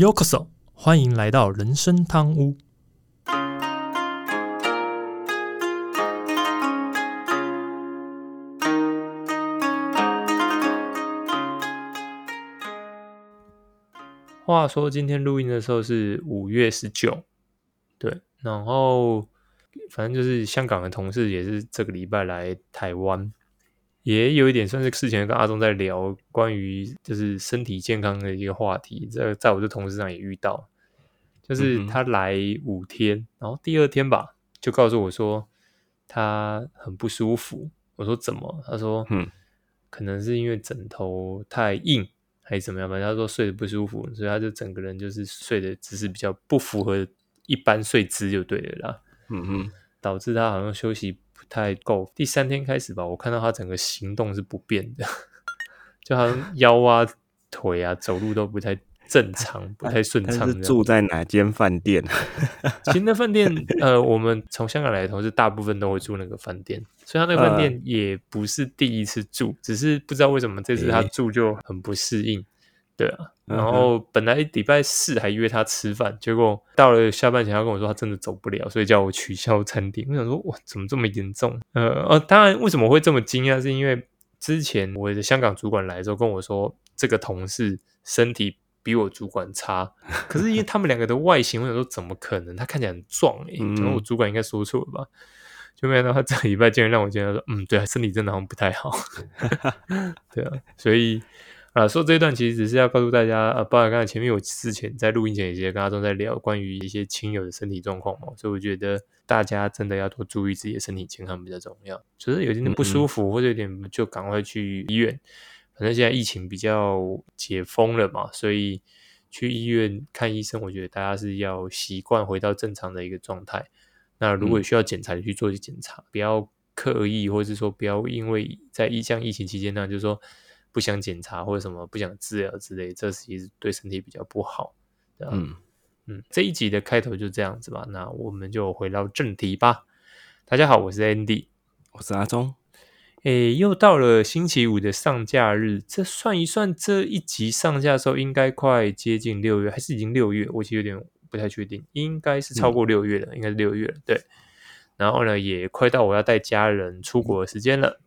Yokoso，欢迎来到人生汤屋。话说今天录音的时候是五月十九，对，然后反正就是香港的同事也是这个礼拜来台湾，也有一点算是事前跟阿忠在聊关于就是身体健康的一个话题，在在我的同事上也遇到，就是他来五天，然后第二天吧就告诉我说他很不舒服，我说怎么？他说嗯，可能是因为枕头太硬。还是怎么样吧？他说睡得不舒服，所以他就整个人就是睡的姿势比较不符合一般睡姿，就对了啦。嗯哼，导致他好像休息不太够。第三天开始吧，我看到他整个行动是不变的，就好像腰啊、腿啊、走路都不太。正常 不太顺畅。是住在哪间饭店？其实那饭店，呃，我们从香港来的同事大部分都会住那个饭店，所以他那个饭店也不是第一次住，只是不知道为什么这次他住就很不适应。对啊，然后本来礼拜四还约他吃饭，结果到了下半前，他跟我说他真的走不了，所以叫我取消餐点。我想说，哇，怎么这么严重？呃，哦，当然，为什么会这么惊讶？是因为之前我的香港主管来的时候跟我说，这个同事身体。比我主管差，可是因为他们两个的外形，我想说怎么可能？他看起来很壮诶，然后我主管应该说错了吧？就没想到他这礼拜竟然让我觉得说，嗯，对啊，身体真的好像不太好。对啊，所以啊，说这一段其实只是要告诉大家，呃，包括刚才前面我之前在录音前也跟阿忠在聊关于一些亲友的身体状况嘛，所以我觉得大家真的要多注意自己的身体健康比较重要。就是有点不舒服或者有点就赶快去医院。反正现在疫情比较解封了嘛，所以去医院看医生，我觉得大家是要习惯回到正常的一个状态。那如果需要检查，就去做检查，不要刻意，或者是说不要因为在疫像疫情期间呢，就是说不想检查或者什么不想治疗之类，这其实对身体比较不好。嗯嗯，这一集的开头就这样子吧，那我们就回到正题吧。大家好，我是 Andy，我是阿忠。诶，又到了星期五的上架日，这算一算，这一集上架的时候应该快接近六月，还是已经六月？我其实有点不太确定，应该是超过六月了，应该是六月了。对，然后呢，也快到我要带家人出国的时间了。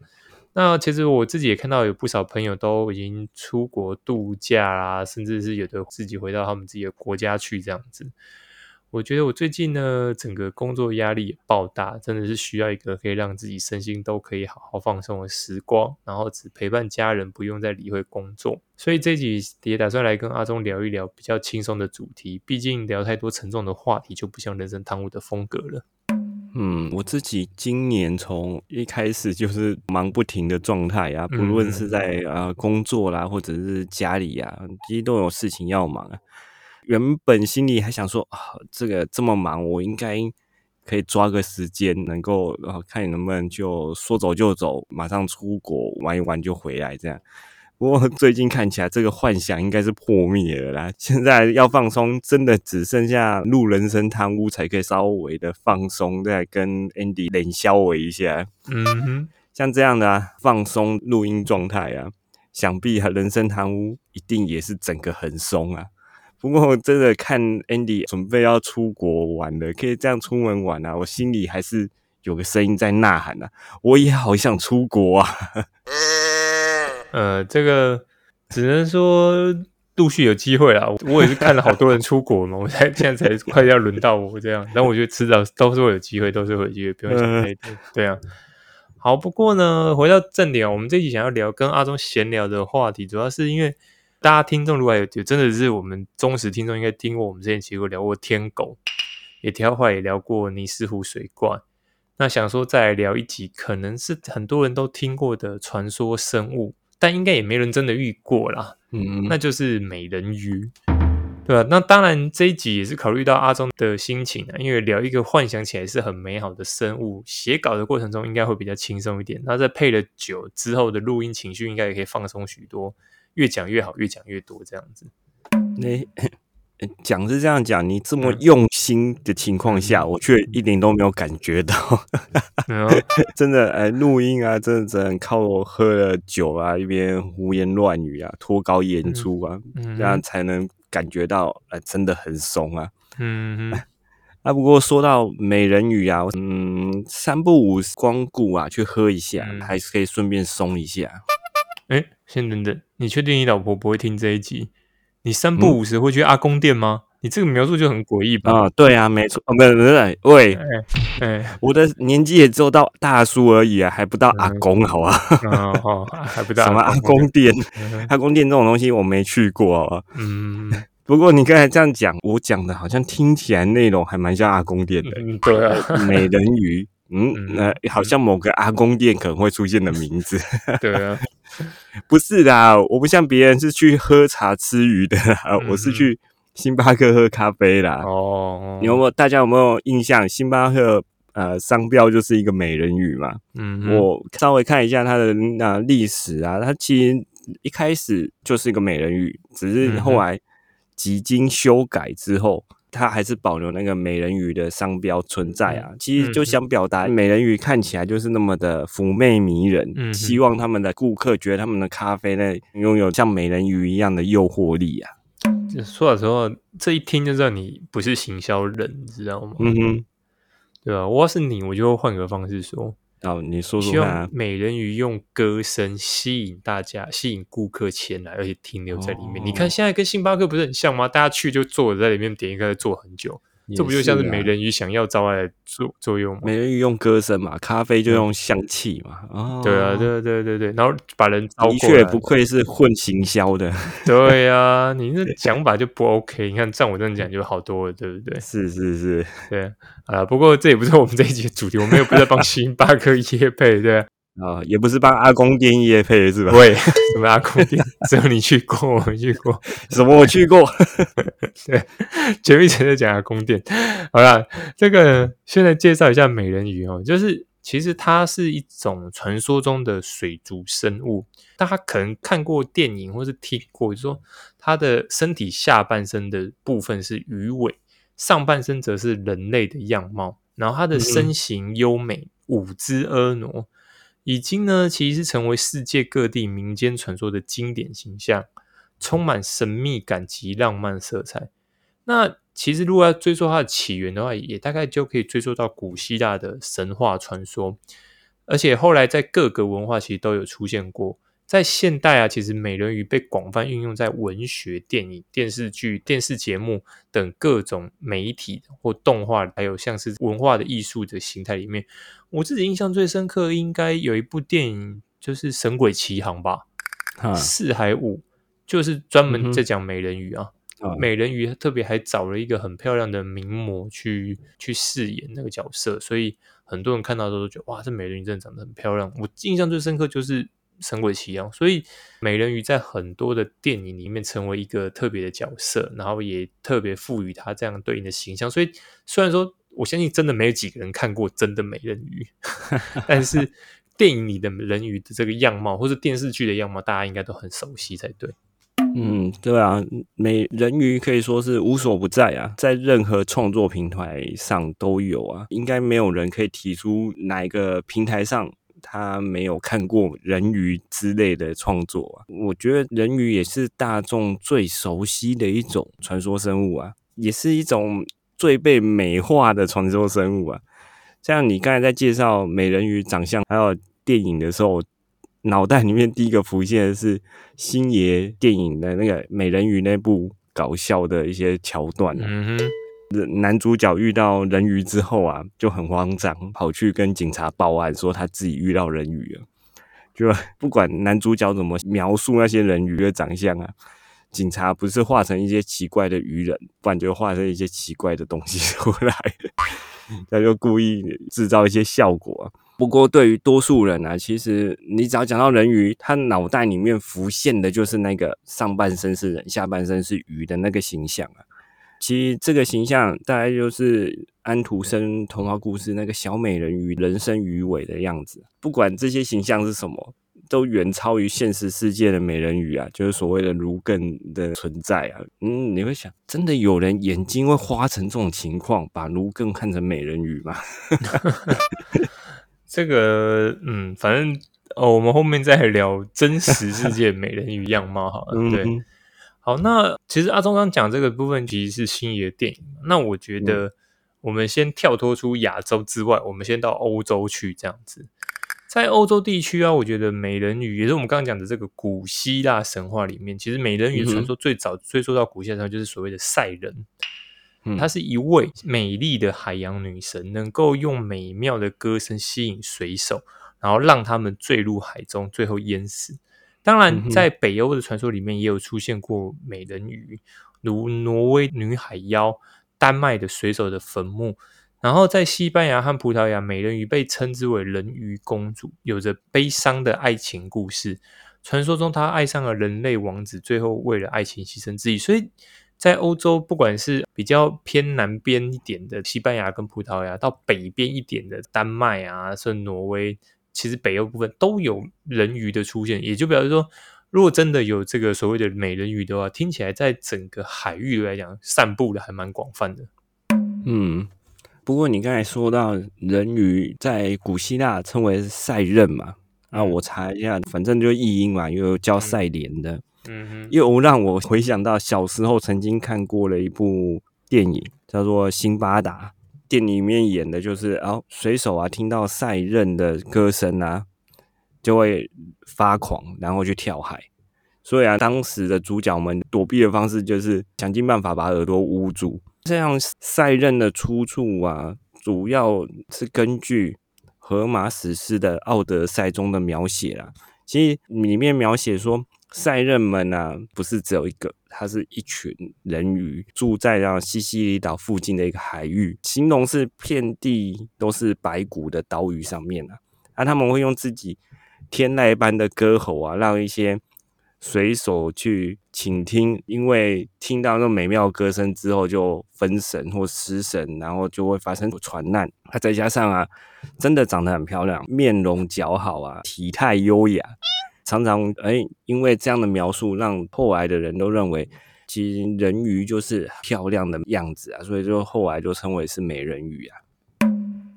那其实我自己也看到有不少朋友都已经出国度假啦，甚至是有的自己回到他们自己的国家去这样子。我觉得我最近呢，整个工作压力也爆大，真的是需要一个可以让自己身心都可以好好放松的时光，然后只陪伴家人，不用再理会工作。所以这集也打算来跟阿忠聊一聊比较轻松的主题，毕竟聊太多沉重的话题就不像人生汤屋的风格了。嗯，我自己今年从一开始就是忙不停的状态啊，不论是在呃工作啦，或者是家里呀，其实都有事情要忙啊。原本心里还想说啊，这个这么忙，我应该可以抓个时间，能够然后看你能不能就说走就走，马上出国玩一玩就回来这样。不过 最近看起来，这个幻想应该是破灭了啦。现在要放松，真的只剩下录人生贪污才可以稍微的放松，再跟 Andy 冷消我一下。嗯哼，像这样的啊，放松录音状态啊，想必和人生贪污一定也是整个很松啊。不过，真的看 Andy 准备要出国玩了，可以这样出门玩啊！我心里还是有个声音在呐喊啊，我也好想出国啊！呃，这个只能说陆续有机会啦。我也是看了好多人出国嘛，我才现在才快要轮到我这样。但我觉得迟早都是会有机会，都是会有机会，不用想太多。对啊，好。不过呢，回到正点，我们这集想要聊跟阿忠闲聊的话题，主要是因为。大家听众如果有有真的是我们忠实听众，应该听过我们之前其实聊过天狗，也挑话也聊过尼斯湖水怪。那想说再来聊一集，可能是很多人都听过的传说生物，但应该也没人真的遇过啦。嗯，那就是美人鱼，对吧？那当然这一集也是考虑到阿忠的心情啊，因为聊一个幻想起来是很美好的生物，写稿的过程中应该会比较轻松一点。那在配了酒之后的录音情绪，应该也可以放松许多。越讲越好，越讲越多，这样子。你讲是这样讲，你这么用心的情况下，我却一点都没有感觉到。真的，哎，录音啊，真的只能靠我喝了酒啊，一边胡言乱语啊，脱稿演出啊，这样才能感觉到哎真的很松啊。嗯哼，啊，不过说到美人鱼啊，嗯，三不五光顾啊，去喝一下，嗯还是可以顺便松一下。哎，先等等，你确定你老婆不会听这一集？你三不五时会去阿公店吗？你这个描述就很诡异吧？啊，对啊，没错，啊，不是不是，喂，哎，我的年纪也只有到大叔而已啊，还不到阿嗯公，好吧？哦哦，还不到什么阿公店？嗯 阿公店这种东西我没去过啊。嗯，不过你刚才这样讲，我讲的好像听起来内容还蛮像阿公店的。嗯，对啊，美人鱼，嗯，嗯那、好像某个阿公店可能会出现的名字。对啊，不是的，我不像别人是去喝茶吃鱼的 我是去星巴克喝咖啡啦。哦，你有没有？大家有没有印象？星巴克呃商标就是一个美人鱼嘛。嗯，我稍微看一下它的那历史啊，它其实一开始就是一个美人鱼，只是后来几经修改之后。它还是保留那个美人鱼的商标存在啊，其实就想表达美人鱼看起来就是那么的妩媚迷人，嗯希望他们的顾客觉得他们的咖啡呢拥有像美人鱼一样的诱惑力啊。就说老实话，这一听就知道你不是行销人，你知道吗？嗯哼，对吧？我要是你，我就会换个方式说，好，你说希说看、美人鱼用歌声吸引大家，吸引顾客前来，而且停留在里面。哦你看现在跟星巴克不是很像吗？大家去就坐着在里面点一个，坐很久，这不就像是美人鱼想要招来的作作用吗？美人鱼用歌声嘛，咖啡就用香气嘛。哦，对啊，对对对对，然后把人招的过来确不愧是混行销的，对啊、你这讲法就不 OK。你看，像我这样讲就好多了，对不对？是是是，对啊，不过这也不是我们这一集的主题，我们又不是在帮星巴克 业配，对吧？啊、也不是帮阿公店业配是吧？对，什么阿公店？只有你去过，我没去过。什么我去过，对，前面一直在讲阿公店。好啦，这个现在介绍一下美人鱼哦，就是其实它是一种传说中的水族生物，大家可能看过电影或是听过，就是说它的身体下半身的部分是鱼尾，上半身则是人类的样貌，然后它的身形优美，舞姿婀娜。已经呢，其实是成为世界各地民间传说的经典形象，充满神秘感及浪漫色彩。那其实如果要追溯它的起源的话，也大概就可以追溯到古希腊的神话传说，而且后来在各个文化其实都有出现过。在现代啊，其实美人鱼被广泛运用在文学、电影、电视剧、电视节目等各种媒体或动画，还有像是文化的艺术的形态里面。我自己印象最深刻，应该有一部电影就是《神鬼奇航》吧，四海五就是专门在讲美人鱼啊。啊美人鱼特别还找了一个很漂亮的名模去去饰演那个角色，所以很多人看到都觉得哇，这美人鱼真的长得很漂亮。我印象最深刻就是《神鬼奇航》，所以美人鱼在很多的电影里面成为一个特别的角色，然后也特别赋予它这样对应的形象。所以虽然说我相信真的没有几个人看过真的美人鱼，但是电影里的人鱼的这个样貌，或是电视剧的样貌，大家应该都很熟悉才对。嗯，对啊，美人鱼可以说是无所不在啊，在任何创作平台上都有啊，应该没有人可以提出哪一个平台上他没有看过人鱼之类的创作啊。我觉得人鱼也是大众最熟悉的一种传说生物啊，也是一种最被美化的传说生物啊。像你刚才在介绍美人鱼长相还有电影的时候，脑袋里面第一个浮现的是星爷电影的那个美人鱼那部搞笑的一些桥段、嗯哼，男主角遇到人鱼之后啊，就很慌张，跑去跟警察报案，说他自己遇到人鱼了。就不管男主角怎么描述那些人鱼的长相啊，警察不是画成一些奇怪的鱼人，不然就画成一些奇怪的东西出来，他就故意制造一些效果、不过对于多数人啊，其实你只要讲到人鱼，他脑袋里面浮现的就是那个上半身是人，下半身是鱼的那个形象啊。其实这个形象大概就是安徒生童话故事那个小美人鱼人生鱼尾的样子。不管这些形象是什么，都远超于现实世界的美人鱼啊，就是所谓的芦艮的存在啊。嗯，你会想，真的有人眼睛会花成这种情况，把芦艮看成美人鱼吗？这个嗯，反正哦，我们后面再聊真实世界美人鱼样貌好了。对，嗯好，那其实阿忠刚讲这个部分其实是新的电影。那我觉得我们先跳脱出亚洲之外，我们先到欧洲去这样子。在欧洲地区啊，我觉得美人鱼也是我们刚刚讲的这个古希腊神话里面，其实美人鱼传说最早追溯到古希腊神话，就是所谓的赛人。她是一位美丽的海洋女神，能够用美妙的歌声吸引水手，然后让他们坠入海中，最后淹死。当然，在北欧的传说里面也有出现过美人鱼，如挪威女海妖、丹麦的水手的坟墓。然后在西班牙和葡萄牙，美人鱼被称之为人鱼公主，有着悲伤的爱情故事。传说中，她爱上了人类王子，最后为了爱情牺牲自己。所以在欧洲，不管是比较偏南边一点的西班牙跟葡萄牙，到北边一点的丹麦啊，甚至挪威。其实北欧部分都有人鱼的出现，也就表示说，如果真的有这个所谓的美人鱼的话，听起来在整个海域来讲，散布的还蛮广泛的。嗯，不过你刚才说到人鱼在古希腊称为赛壬嘛，啊，我查一下，反正就译音嘛，又叫赛莲的，嗯哼，又让我回想到小时候曾经看过了一部电影，叫做《辛巴达》。店里面演的就是，哦，水手啊，听到赛任的歌声啊，就会发狂，然后去跳海。所以啊，当时的主角们躲避的方式就是想尽办法把耳朵捂住。这样赛任的出处啊，主要是根据荷马史诗的《奥德赛》中的描写啦。其实里面描写说。赛任们啊，不是只有一个，它是一群人鱼住在让西西里岛附近的一个海域，形容是遍地都是白骨的岛屿上面啊。啊，他们会用自己天籁般的歌喉啊，让一些水手去倾听，因为听到那美妙歌声之后就分神或失神，然后就会发生船难。啊，再加上啊，真的长得很漂亮，面容姣好啊，体态优雅。常常哎，因为这样的描述，让后来的人都认为，其实人鱼就是漂亮的样子啊，所以就后来就称为是美人鱼啊。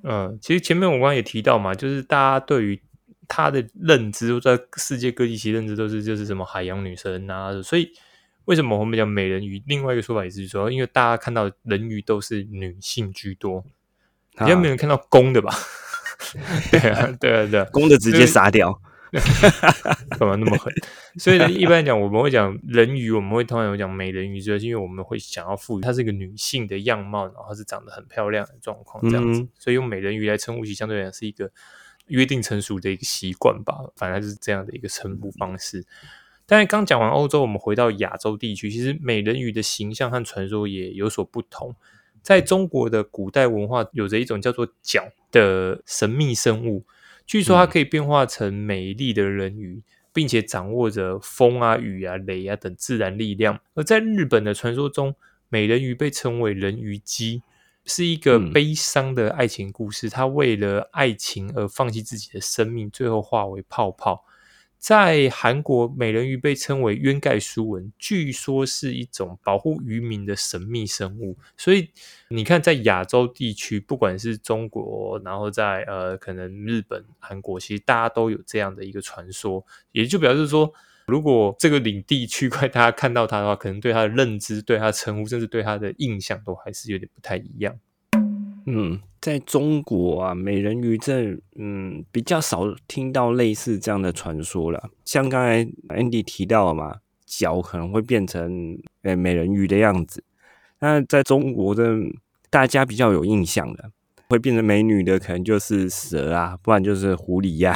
嗯，其实前面我刚刚也提到嘛，就是大家对于他的认知，在世界各地其实认知都是就是什么海洋女神啊，所以为什么我们讲美人鱼？另外一个说法也是说，因为大家看到人鱼都是女性居多，比较没有看到公的吧？对啊，对啊，对，公的直接杀掉。干嘛那么狠？所以呢，一般来讲，我们会讲人鱼，我们会通常有讲美人鱼，就是因为我们会想要赋予它是一个女性的样貌，然后是长得很漂亮的状况这样子，所以用美人鱼来称呼其相对来讲是一个约定成熟的一个习惯吧，反正是这样的一个称呼方式。但是刚讲完欧洲，我们回到亚洲地区，其实美人鱼的形象和传说也有所不同。在中国的古代文化，有着一种叫做角的神秘生物。据说它可以变化成美丽的人鱼，并且掌握着风啊、雨啊、雷啊等自然力量。而在日本的传说中，美人鱼被称为人鱼姬，是一个悲伤的爱情故事。她为了爱情而放弃自己的生命，最后化为泡泡。在韩国，美人鱼被称为渊盖书文，据说是一种保护渔民的神秘生物。所以你看，在亚洲地区，不管是中国，然后在呃，可能日本、韩国，其实大家都有这样的一个传说，也就表示说，如果这个领地区块 大家看到它的话，可能对它的认知、对它的称呼，甚至对它的印象，都还是有点不太一样。嗯，在中国啊，美人鱼这嗯比较少听到类似这样的传说了。像刚才 Andy 提到嘛，脚可能会变成诶美人鱼的样子。那在中国的大家比较有印象的，会变成美女的，可能就是蛇啊，不然就是狐狸呀。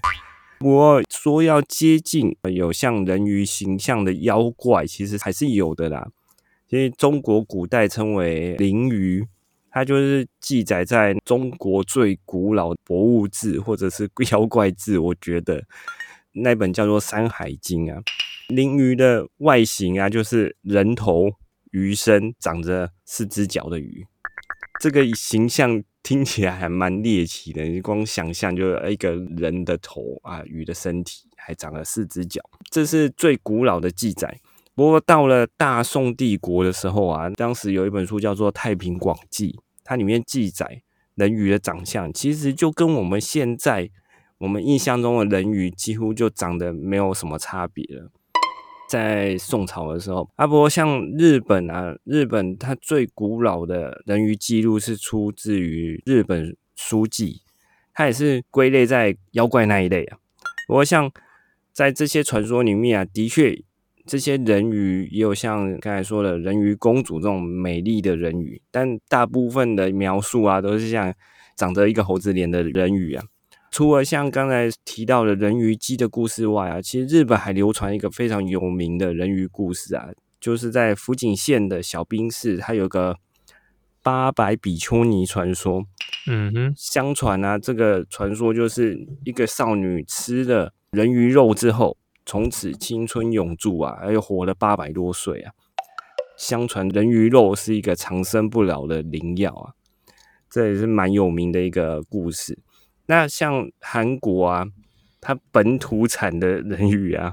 不过说要接近有像人鱼形象的妖怪，其实还是有的啦。因为中国古代称为灵鱼。它就是记载在中国最古老的博物志或者是 妖怪志，我觉得那本叫做《山海经》啊。灵鱼的外形啊，就是人头鱼身，长着四只脚的鱼。这个形象听起来还蛮猎奇的，你光想象就一个人的头啊，鱼的身体还长了四只脚，这是最古老的记载。不过到了大宋帝国的时候啊，当时有一本书叫做《太平广记》。它里面记载人鱼的长相，其实就跟我们现在我们印象中的人鱼几乎就长得没有什么差别了。在宋朝的时候，啊，不过像日本啊，日本它最古老的人鱼记录是出自于日本书记，它也是归类在妖怪那一类啊。不过像在这些传说里面啊，的确这些人鱼也有像刚才说的人鱼公主这种美丽的人鱼，但大部分的描述啊，都是像长着一个猴子脸的人鱼啊。除了像刚才提到的人鱼姬的故事外啊，其实日本还流传一个非常有名的人鱼故事啊，就是在福井县的小滨市，它有个八百比丘尼传说。嗯哼，相传啊，这个传说就是一个少女吃了人鱼肉之后，从此青春永驻啊，又活了八百多岁啊。相传人鱼肉是一个长生不老的灵药啊，这也是蛮有名的一个故事。那像韩国啊，它本土产的人鱼啊，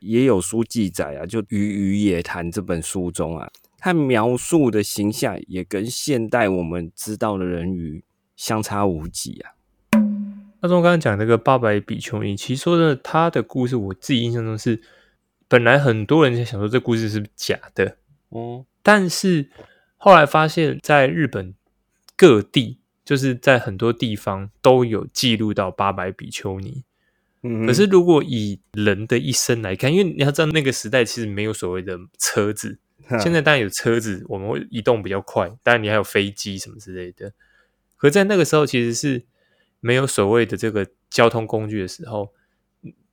也有书记载啊，就《鱼鱼野谈》这本书中啊，它描述的形象也跟现代我们知道的人鱼相差无几啊。那从刚刚讲那个八百比丘尼，其实说的他的故事，我自己印象中是，本来很多人在想说这故事是假的哦，但是后来发现，在日本各地。就是在很多地方都有记录到八百比丘尼，嗯，可是如果以人的一生来看，因为你要知道那个时代其实没有所谓的车子，现在当然有车子，我们会移动比较快，当然你还有飞机什么之类的。可在那个时候其实是没有所谓的这个交通工具的时候，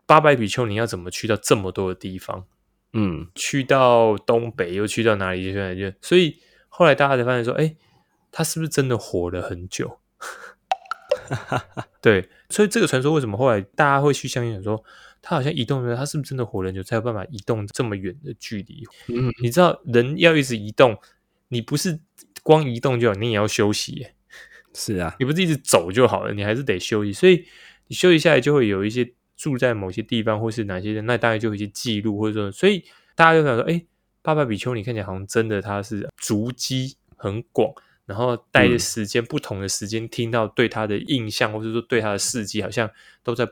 八百比丘尼要怎么去到这么多的地方？嗯，去到东北又去到哪里？现在就所以后来大家才发现说，哎。他是不是真的活了很久？对，所以这个传说为什么后来大家会去相信说他好像移动的，他是不是真的活了很久才有办法移动这么远的距离？嗯，你知道人要一直移动，你不是光移动就好，你也要休息。是啊，你不是一直走就好了，你还是得休息。所以你休息下来，就会有一些住在某些地方或是哪些人，那大概就有一些记录，或者说，所以大家就想说，哎，巴巴比丘尼看起来好像真的他是足迹很广。然后待的时间不同的时间，听到对他的印象，或者说对他的事迹，好像都在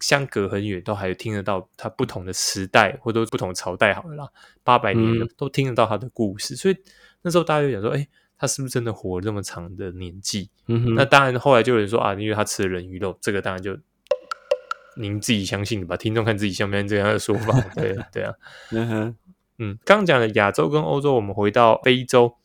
相隔很远，都还有听得到他不同的时代，或者不同朝代好了啦，八百年都听得到他的故事。所以那时候大家就想说，哎，他是不是真的活了这么长的年纪？嗯那当然，后来就有人说啊，因为他吃了人鱼肉，这个当然就您自己相信的吧，听众看自己相不相信这样的说法。对对啊，嗯哼，嗯，刚讲的亚洲跟欧洲，我们回到非洲。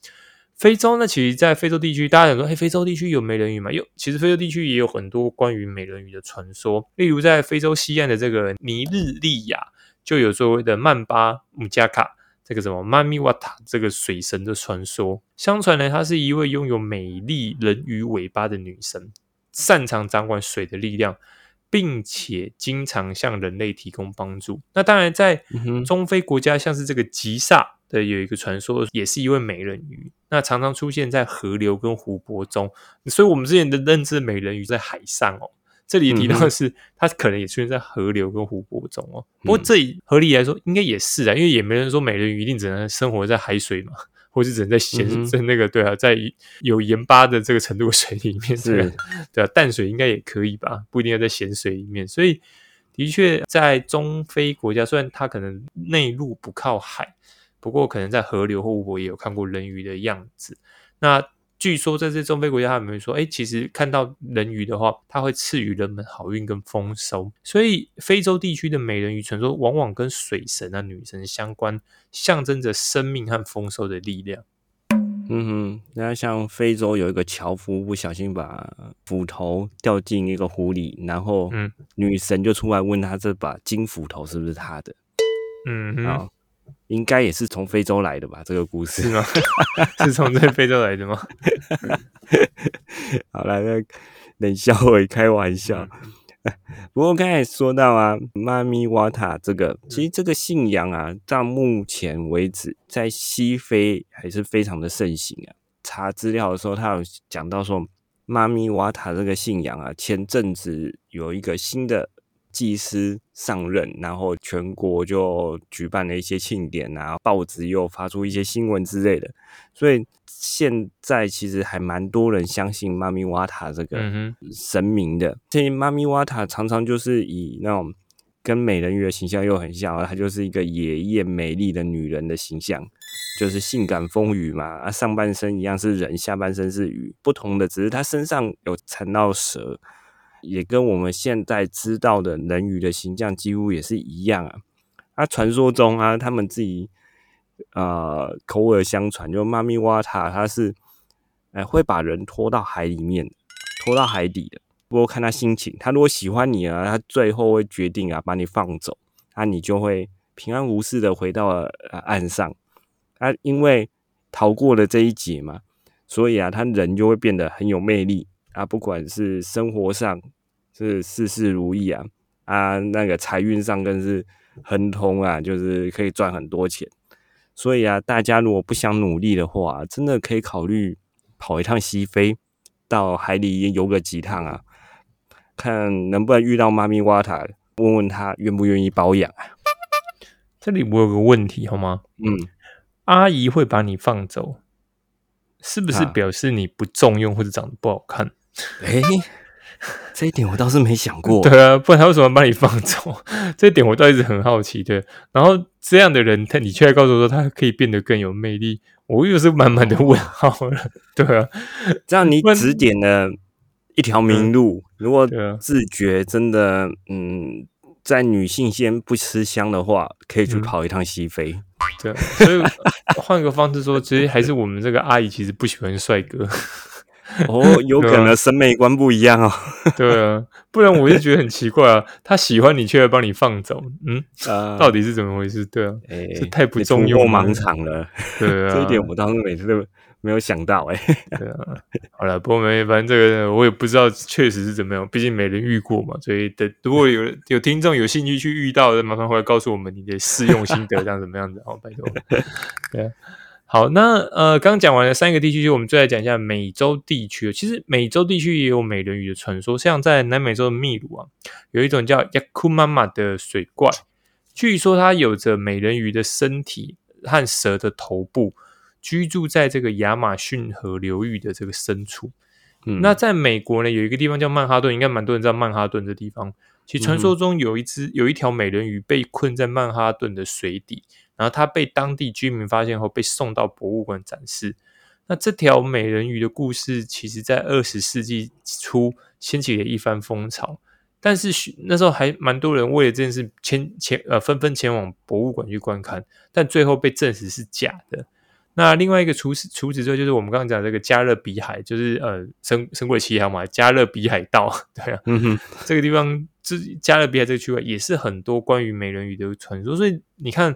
非洲呢，其实，在非洲地区，大家想说，哎，非洲地区有美人鱼吗？有，其实非洲地区也有很多关于美人鱼的传说。例如，在非洲西岸的这个尼日利亚，就有所谓的曼巴姆加卡这个什么妈咪瓦塔这个水神的传说。相传呢，她是一位拥有美丽人鱼尾巴的女神，擅长掌管水的力量，并且经常向人类提供帮助。那当然，在中非国家，像是这个吉萨。的有一个传说，也是一位美人鱼，那常常出现在河流跟湖泊中，所以我们之前的认知美人鱼在海上哦。这里提到的是，它可能也出现在河流跟湖泊中哦。不过这里合理来说，应该也是啊，因为也没人说美人鱼一定只能生活在海水嘛，或是只能在咸在那个对啊，在有盐巴的这个程度的水里面，是，对啊，淡水应该也可以吧，不一定要在咸水里面。所以的确，在中非国家，虽然它可能内陆不靠海。不过，可能在河流或湖泊也有看过人鱼的样子。那据说在这中非国家，他们说，哎，其实看到人鱼的话，它会赐予人们好运跟丰收。所以，非洲地区的美人鱼传说往往跟水神啊、女神相关，象征着生命和丰收的力量。嗯哼，那像非洲有一个樵夫不小心把斧头掉进一个湖里，然后女神就出来问他这把金斧头是不是他的？嗯哼。应该也是从非洲来的吧？这个故事是吗？是从这非洲来的吗？好了，那冷笑话开玩笑。不过刚才说到啊，妈咪瓦塔这个，其实这个信仰啊，到目前为止在西非还是非常的盛行啊。查资料的时候，他有讲到说，妈咪瓦塔这个信仰啊，前阵子有一个新的。祭司上任，然后全国就举办了一些庆典啊，报纸又发出一些新闻之类的，所以现在其实还蛮多人相信妈咪瓦塔这个神明的。这妈咪瓦塔常常就是以那种跟美人鱼的形象又很像，她就是一个野艳美丽的女人的形象，就是性感风雨嘛。啊，上半身一样是人，下半身是鱼，不同的只是她身上有缠到蛇，也跟我们现在知道的人鱼的形象几乎也是一样啊。啊，传说中啊，他们自己呃口耳相传，就妈咪哇塔，他是哎会把人拖到海里面，拖到海底的。不过看他心情，他如果喜欢你啊，他最后会决定啊把你放走，那你就会平安无事的回到了岸上。啊，因为逃过了这一劫嘛，所以啊，他人就会变得很有魅力啊，不管是生活上是事事如意啊，啊那个财运上更是亨通啊，就是可以赚很多钱。所以啊，大家如果不想努力的话，真的可以考虑跑一趟西非，到海里游个几趟啊。看能不能遇到妈咪瓦塔，问问他愿不愿意保养啊？这里我有个问题好吗？嗯，阿姨会把你放走，是不是表示你不重用或者长得不好看？哎，这一点我倒是没想过。对啊，不然他为什么把你放走？这一点我倒一直很好奇的。然后这样的人，他你却告诉我说他可以变得更有魅力，我又是满满的问号了。对啊，这样你指点了。一条明路，如果自觉真的嗯，在女性先不吃香的话，可以去跑一趟西非。对，所以换个方式说，其实还是我们这个阿姨其实不喜欢帅哥。哦，有 可能审美观不一样哦。对啊，不然我就觉得很奇怪啊，他喜欢你却要帮你放走，嗯，到底是怎么回事？对啊，这太不重用盲场了。对啊，这一点我当时每次都。没有想到哎，对啊，好了，不过没，反正这个我也不知道确实是怎么样，毕竟没人遇过嘛，所以等如果有有听众有兴趣去遇到的，麻烦回来告诉我们你的试用心得，这样怎么样子？好，拜托。对啊，好，那呃，刚讲完了三个地区，就我们再来讲一下美洲地区。其实美洲地区也有美人鱼的传说，像在南美洲的秘鲁啊，有一种叫亚库妈妈的水怪，据说它有着美人鱼的身体和蛇的头部。居住在这个亚马逊河流域的这个深处，嗯，那在美国呢，有一个地方叫曼哈顿，应该蛮多人知道曼哈顿这地方。其实传说中有一只有一条美人鱼被困在曼哈顿的水底，然后它被当地居民发现后被送到博物馆展示。那这条美人鱼的故事，其实在二十世纪初掀起了一番风潮，但是那时候还蛮多人为了这件事前前呃纷纷前往博物馆去观看，但最后被证实是假的。那另外一个除此除此之外，就是我们刚刚讲这个加勒比海，就是呃，神神鬼奇航嘛，加勒比海盗，对啊，嗯哼，这个地方，这加勒比海这个区域也是很多关于美人鱼的传说。所以你看，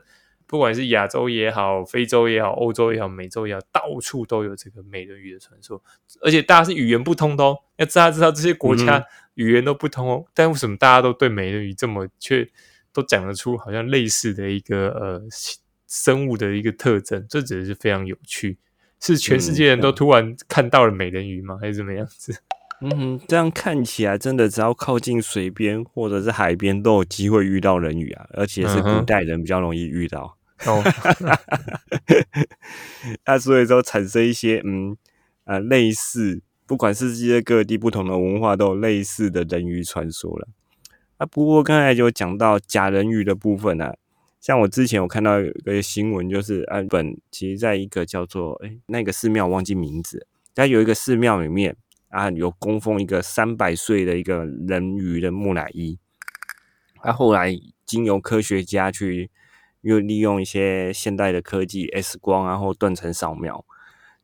不管是亚洲也好，非洲也好，欧洲也好，美洲也好，到处都有这个美人鱼的传说。而且大家是语言不通的哦，要知道知道这些国家语言都不通哦，但为什么大家都对美人鱼这么却都讲得出好像类似的一个呃？生物的一个特征，这只是非常有趣。是全世界人都突然看到了美人鱼吗？还是怎么样子？嗯，这样看起来真的，只要靠近水边或者是海边，都有机会遇到人鱼啊！而且是古代人比较容易遇到。哦，那所以说产生一些嗯呃类似，不管是世界各地不同的文化，都有类似的人鱼传说了。啊，不过刚才就讲到假人鱼的部分呢。像我之前有看到有一个新闻，就是日本其实在一个叫做哎那个寺庙忘记名字，但有一个寺庙里面啊有供奉一个三百岁的一个人鱼的木乃伊，他后来经由科学家去又利用一些现代的科技 X 光然后断层扫描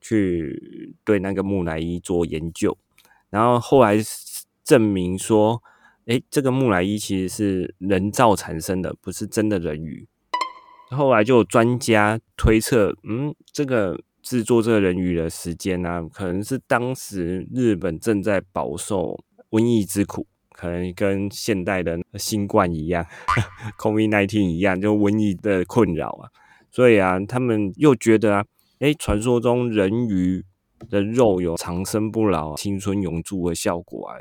去对那个木乃伊做研究，然后后来证明说。哎，这个木乃伊其实是人造产生的，不是真的人鱼。后来就有专家推测，嗯，这个制作这个人鱼的时间呢，可能是当时日本正在饱受瘟疫之苦，可能跟现代的新冠一样，COVID-19 一样，就瘟疫的困扰啊。所以啊，他们又觉得啊，哎，传说中人鱼的肉有长生不老、青春永驻的效果啊。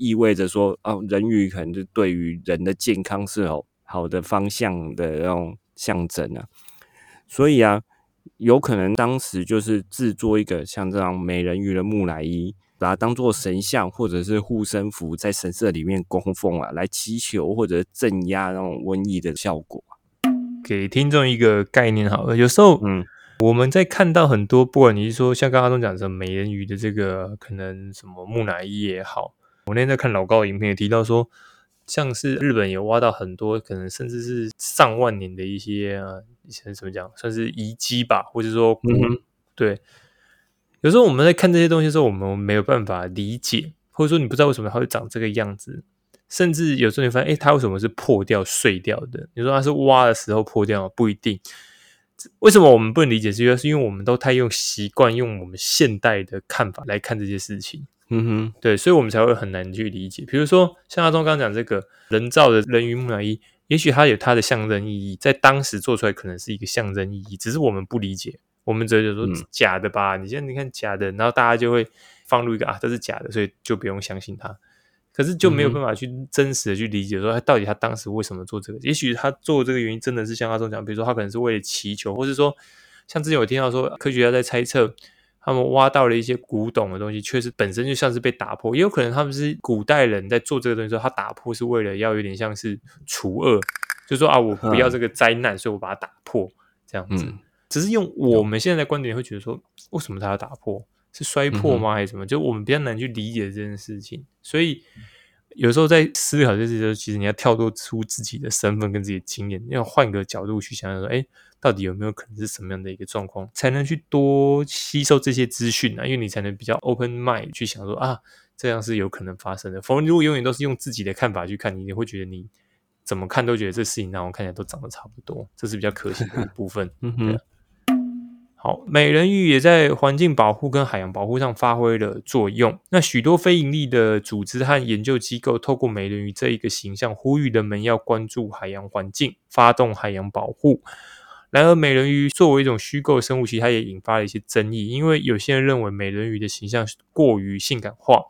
意味着说，哦，人鱼可能就对于人的健康是有好的方向的那种象征啊，所以啊，有可能当时就是制作一个像这样美人鱼的木乃伊，把它当做神像或者是护身符，在神社里面供奉啊，来祈求或者镇压那种瘟疫的效果。给听众一个概念好了，有时候，嗯，我们在看到很多，不管你是说像刚刚中讲的美人鱼的这个，可能什么木乃伊也好，我那天在看老高的影片也提到说。像是日本有挖到很多，可能甚至是上万年的一些啊以前怎么讲，算是遗迹吧，或者说，嗯，对。有时候我们在看这些东西的时候，我们没有办法理解，或者说你不知道为什么它会长这个样子，甚至有时候你发现，哎，它为什么是破掉、碎掉的？你说它是挖的时候破掉，不一定。为什么我们不能理解？是因为是因为我们都太用习惯用我们现代的看法来看这些事情。嗯哼，对，所以我们才会很难去理解。比如说，像阿忠刚刚讲这个人造的人鱼木乃伊，也许它有它的象征意义，在当时做出来可能是一个象征意义，只是我们不理解。我们只觉得说假的吧？你现在你看假的，然后大家就会放入一个啊，这是假的，所以就不用相信它。可是就没有办法去真实的去理解，说他到底他当时为什么做这个？也许他做这个原因真的是像阿忠讲，比如说他可能是为了祈求，或是说像之前我听到说科学家在猜测。他们挖到了一些古董的东西，确实本身就像是被打破，也有可能他们是古代人在做这个东西时候，他打破是为了要有点像是除恶，就说啊，我不要这个灾难，所以我把它打破这样子。只是用我们现在的观点会觉得说，为什么他要打破？是摔破吗？还是什么？就我们比较难去理解这件事情，所以。有时候在思考这些时候，其实你要跳脱出自己的身份跟自己的经验，要换个角度去想想说，哎，到底有没有可能是什么样的一个状况，才能去多吸收这些资讯呢？因为你才能比较 open mind 去想说啊，这样是有可能发生的。否则，如果永远都是用自己的看法去看，你你会觉得你怎么看都觉得这事情让我看起来都长得差不多，这是比较可惜的一部分。嗯哼。好，美人鱼也在环境保护跟海洋保护上发挥了作用。那许多非盈利的组织和研究机构，透过美人鱼这一个形象，呼吁人们要关注海洋环境，发动海洋保护。然而，美人鱼作为一种虚构生物，其实它也引发了一些争议，因为有些人认为美人鱼的形象过于性感化，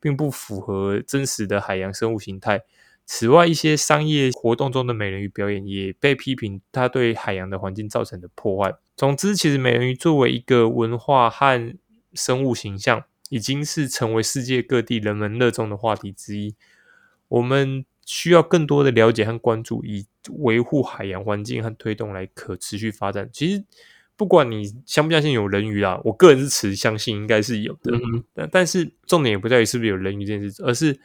并不符合真实的海洋生物形态。此外，一些商业活动中的美人鱼表演也被批评，它对海洋的环境造成的破坏。总之，其实美人鱼作为一个文化和生物形象，已经是成为世界各地人们热衷的话题之一。我们需要更多的了解和关注，以维护海洋环境和推动来可持续发展。其实，不管你相不相信有人鱼啊，我个人是持相信，应该是有的。但但是重点也不在于是不是有人鱼这件事，而是。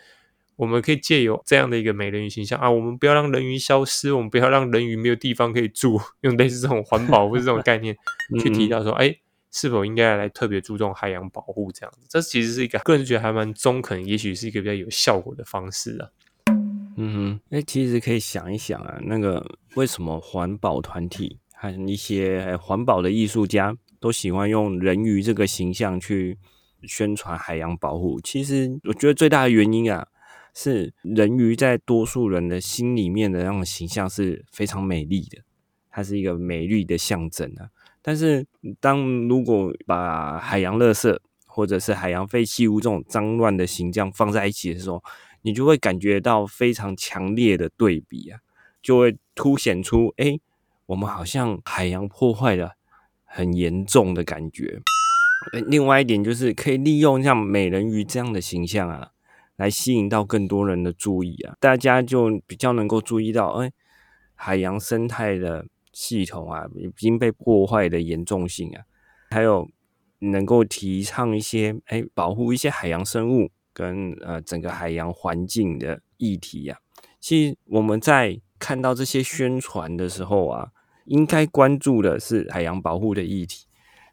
我们可以借由这样的一个美人鱼形象啊，我们不要让人鱼消失，我们不要让人鱼没有地方可以住，用类似这种环保或者这种概念 去提到说，哎，是否应该来特别注重海洋保护这样子？这其实是一个个人觉得还蛮中肯，也许是一个比较有效果的方式啊。嗯哼，哎，其实可以想一想啊，那个为什么环保团体和一些环保的艺术家都喜欢用人鱼这个形象去宣传海洋保护？其实我觉得最大的原因啊。是人鱼在多数人的心里面的那种形象是非常美丽的，它是一个美丽的象征啊。但是，当如果把海洋垃圾或者是海洋废弃物这种脏乱的形象放在一起的时候，你就会感觉到非常强烈的对比啊，就会凸显出哎，我们好像海洋破坏的很严重的感觉。另外一点就是可以利用像美人鱼这样的形象啊。来吸引到更多人的注意啊，大家就比较能够注意到，哎，海洋生态的系统啊已经被破坏的严重性啊，还有能够提倡一些哎保护一些海洋生物跟呃整个海洋环境的议题呀。其实我们在看到这些宣传的时候啊，应该关注的是海洋保护的议题，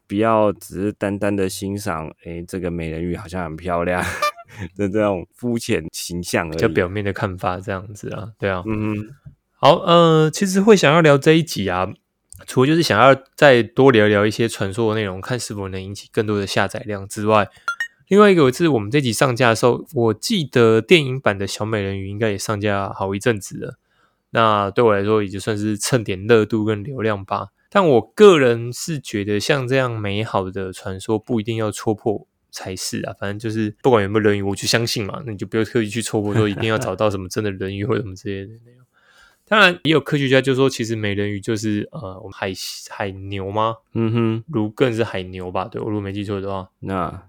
不要只是单单的欣赏，哎，这个美人鱼好像很漂亮。的这种肤浅形象，就表面的看法这样子啊，对啊，嗯，好，呃，其实会想要聊这一集啊，除了就是想要再多聊聊一些传说的内容，看是否能引起更多的下载量之外，另外一个是我们这集上架的时候，我记得电影版的小美人鱼应该也上架好一阵子了，那对我来说，也就算是蹭点热度跟流量吧。但我个人是觉得，像这样美好的传说，不一定要戳破。才是啊，反正就是不管有没有人鱼，我就相信嘛。那你就不要刻意去戳破，说一定要找到什么真的人鱼或者什么之类的内容。当然，也有科学家就说，其实美人鱼就是呃，我们海海牛吗？嗯哼，如更是海牛吧？对我如果没记错的话，那对。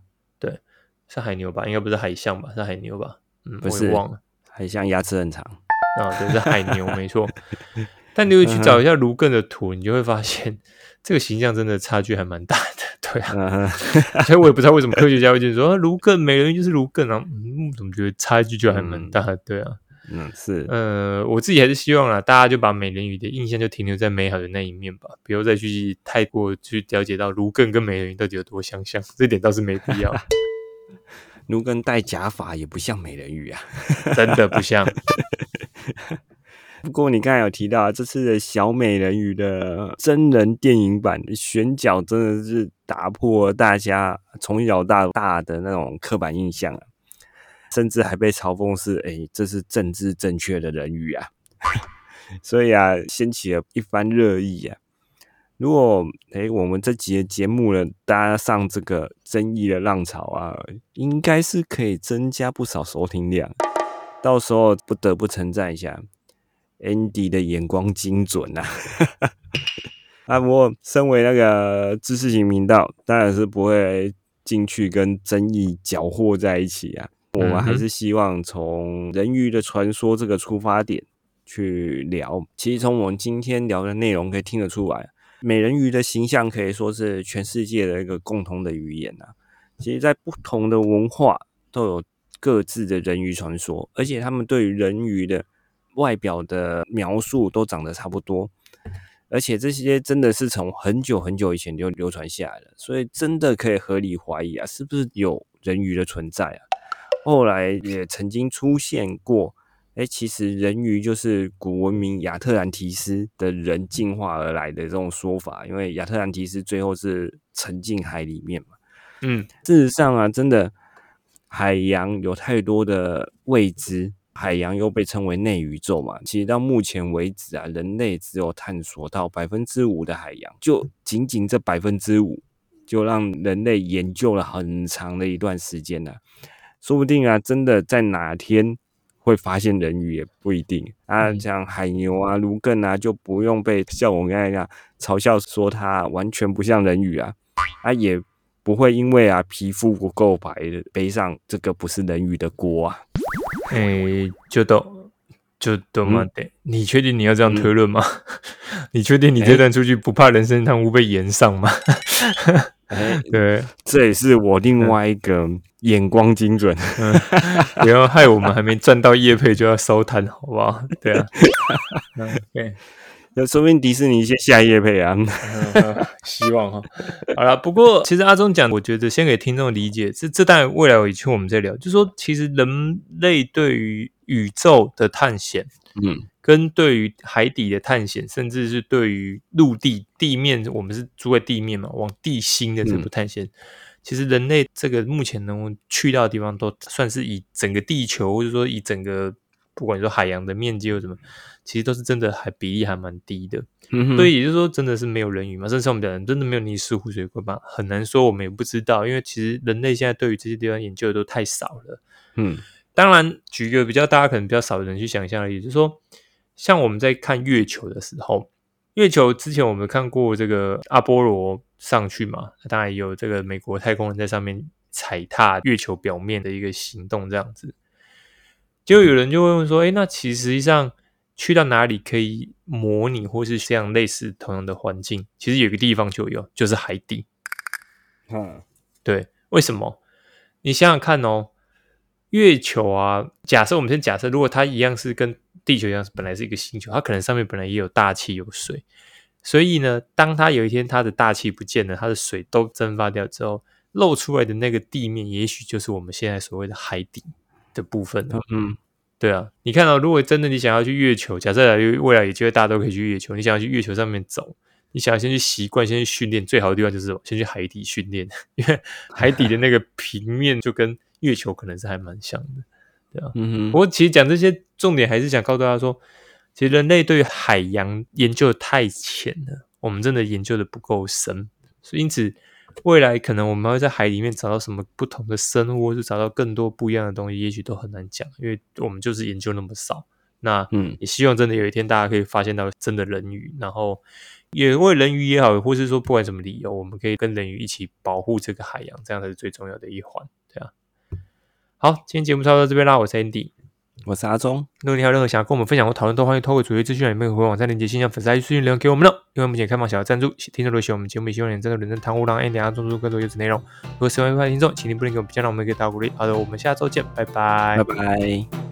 是海牛吧？应该不是海象吧？是海牛吧？嗯，不是忘了。海象牙齿很长啊，对，是海牛，没错。但你会去找一下卢更的图，你就会发现这个形象真的差距还蛮大的，对啊。所以我也不知道为什么科学家会说卢更美人鱼就是卢更啊，嗯，怎么觉得差距就还蛮大的？对啊，嗯，是，呃，我自己还是希望啊，大家就把美人鱼的印象就停留在美好的那一面吧，不要再去太过去了解到卢更跟美人鱼到底有多相像，这点倒是没必要。卢根戴假发也不像美人鱼啊，真的不像。不过你刚才有提到这次的小美人鱼的真人电影版选角，真的是打破大家从小到大的那种刻板印象啊，甚至还被嘲讽是：哎，这是政治正确的人鱼啊！所以啊，掀起了一番热议啊。如果哎，我们这集的节目呢，搭上这个争议的浪潮啊，应该是可以增加不少收听量。到时候不得不称赞一下 Andy 的眼光精准呐！啊，不过身为那个知识型频道，当然是不会进去跟争议搅和在一起啊。我们还是希望从人鱼的传说这个出发点去聊。其实从我们今天聊的内容可以听得出来。美人鱼的形象可以说是全世界的一个共同的语言呐。其实，在不同的文化都有各自的人鱼传说，而且他们对于人鱼的外表的描述都长得差不多。而且这些真的是从很久很久以前就流传下来了，所以真的可以合理怀疑啊，是不是有人鱼的存在啊？后来也曾经出现过。哎，其实人鱼就是古文明亚特兰提斯的人进化而来的这种说法，因为亚特兰提斯最后是沉进海里面嘛。嗯，事实上啊，真的海洋有太多的未知，海洋又被称为内宇宙嘛。其实到目前为止啊，人类只有探索到百分之五的海洋，就仅仅这百分之五，就让人类研究了很长的一段时间了。说不定啊，真的在哪天。会发现人鱼也不一定。啊，像海牛啊、卢更啊，就不用被像我刚才样嘲笑说它完全不像人鱼啊，啊也不会因为啊皮肤不够白背上这个不是人鱼的锅啊。哎，就都就都嘛得，你确定你要这样推论吗？你确定你这段出去不怕人生汤污被延上吗？哎，对，这也是我另外一个眼光精准，不要害我们还没赚到叶配就要收摊，好不好？对啊，对，那说明迪士尼先下叶配啊，希望哈。好了，不过其实阿忠讲，我觉得先给听众理解，这这当然未来有一期我们再聊，就说其实人类对于宇宙的探险，嗯。跟对于海底的探险，甚至是对于陆地地面，我们是住在地面嘛，往地心的这部探险，其实人类这个目前能去到的地方，都算是以整个地球，或者说以整个不管说海洋的面积或什么，其实都是真的还比例还蛮低的。所以也就是说，真的是没有人鱼嘛？甚至我们的人真的没有泥石湖水怪吧？很难说，我们也不知道，因为其实人类现在对于这些地方研究的都太少了。嗯，当然，举一个比较大家可能比较少的人去想象而已，就是说。像我们在看月球的时候，月球之前我们看过这个阿波罗上去嘛，当然也有这个美国太空人在上面踩踏月球表面的一个行动，这样子。就有人就会问说：“哎，那其实际上去到哪里可以模拟或是这样类似同样的环境？其实有个地方就有，就是海底。嗯，对，为什么？你想想看哦，月球啊，假设我们先假设，如果它一样是跟地球一样，本来是一个星球，它可能上面本来也有大气有水，所以呢，当它有一天它的大气不见了，它的水都蒸发掉之后，露出来的那个地面，也许就是我们现在所谓的海底的部分。嗯，对啊，你看到，如果真的你想要去月球，假设未来有机会大家都可以去月球，你想要去月球上面走，你想要先去习惯，先去训练，最好的地方就是先去海底训练，因为海底的那个平面就跟月球可能是还蛮像的。对啊，嗯不过其实讲这些重点还是想告诉大家说，其实人类对海洋研究太浅了，我们真的研究的不够深，所以因此未来可能我们会在海里面找到什么不同的生物，或是找到更多不一样的东西，也许都很难讲，因为我们就是研究那么少。那嗯，也希望真的有一天大家可以发现到真的人鱼，然后也为人鱼也好，或是说不管什么理由，我们可以跟人鱼一起保护这个海洋，这样才是最重要的一环，对啊。好，今天节目差不多到这边啦，我是 Andy。我是阿忠。如果你有任何想要跟我们分享或讨论，都欢迎透过主页资讯栏里面回网站链接、信箱、粉丝私信留言给我们了。因为目前开放小额赞助，听众如果喜欢我们节目，也希望你真的认真谈无让 Andy 阿忠做更多优质内容。如果喜欢的听众，请您不吝给我们评价，让我们可以打鼓励。好的，我们下周见，拜拜，拜拜。